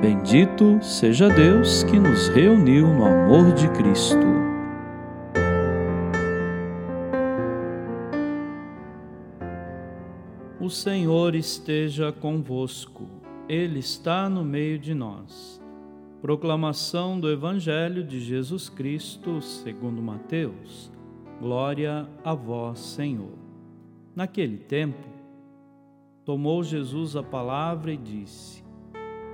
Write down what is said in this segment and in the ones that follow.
Bendito seja Deus que nos reuniu no amor de Cristo. O Senhor esteja convosco, Ele está no meio de nós. Proclamação do Evangelho de Jesus Cristo, segundo Mateus. Glória a vós, Senhor. Naquele tempo, tomou Jesus a palavra e disse: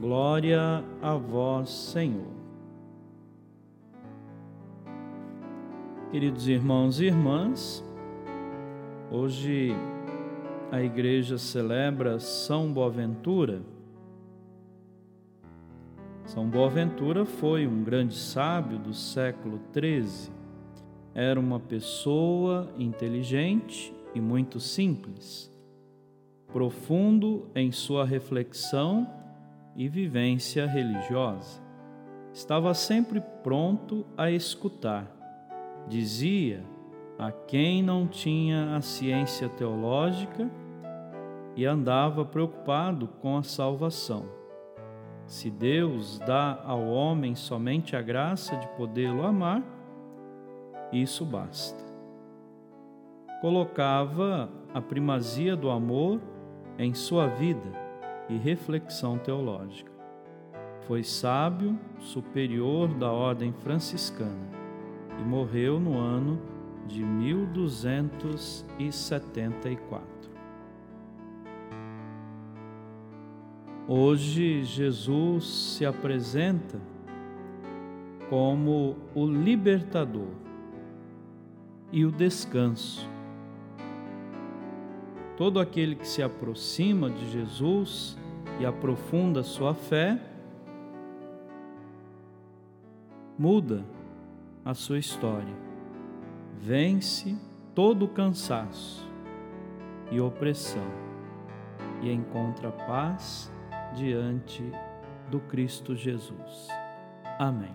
Glória a vós, Senhor. Queridos irmãos e irmãs, hoje a igreja celebra São Boaventura. São Boaventura foi um grande sábio do século XIII. Era uma pessoa inteligente e muito simples, profundo em sua reflexão e vivência religiosa. Estava sempre pronto a escutar. Dizia a quem não tinha a ciência teológica e andava preocupado com a salvação. Se Deus dá ao homem somente a graça de podê-lo amar, isso basta. Colocava a primazia do amor em sua vida e reflexão teológica. Foi sábio superior da ordem franciscana e morreu no ano de 1274. Hoje Jesus se apresenta como o libertador e o descanso Todo aquele que se aproxima de Jesus e aprofunda sua fé, muda a sua história, vence todo o cansaço e opressão e encontra paz diante do Cristo Jesus. Amém.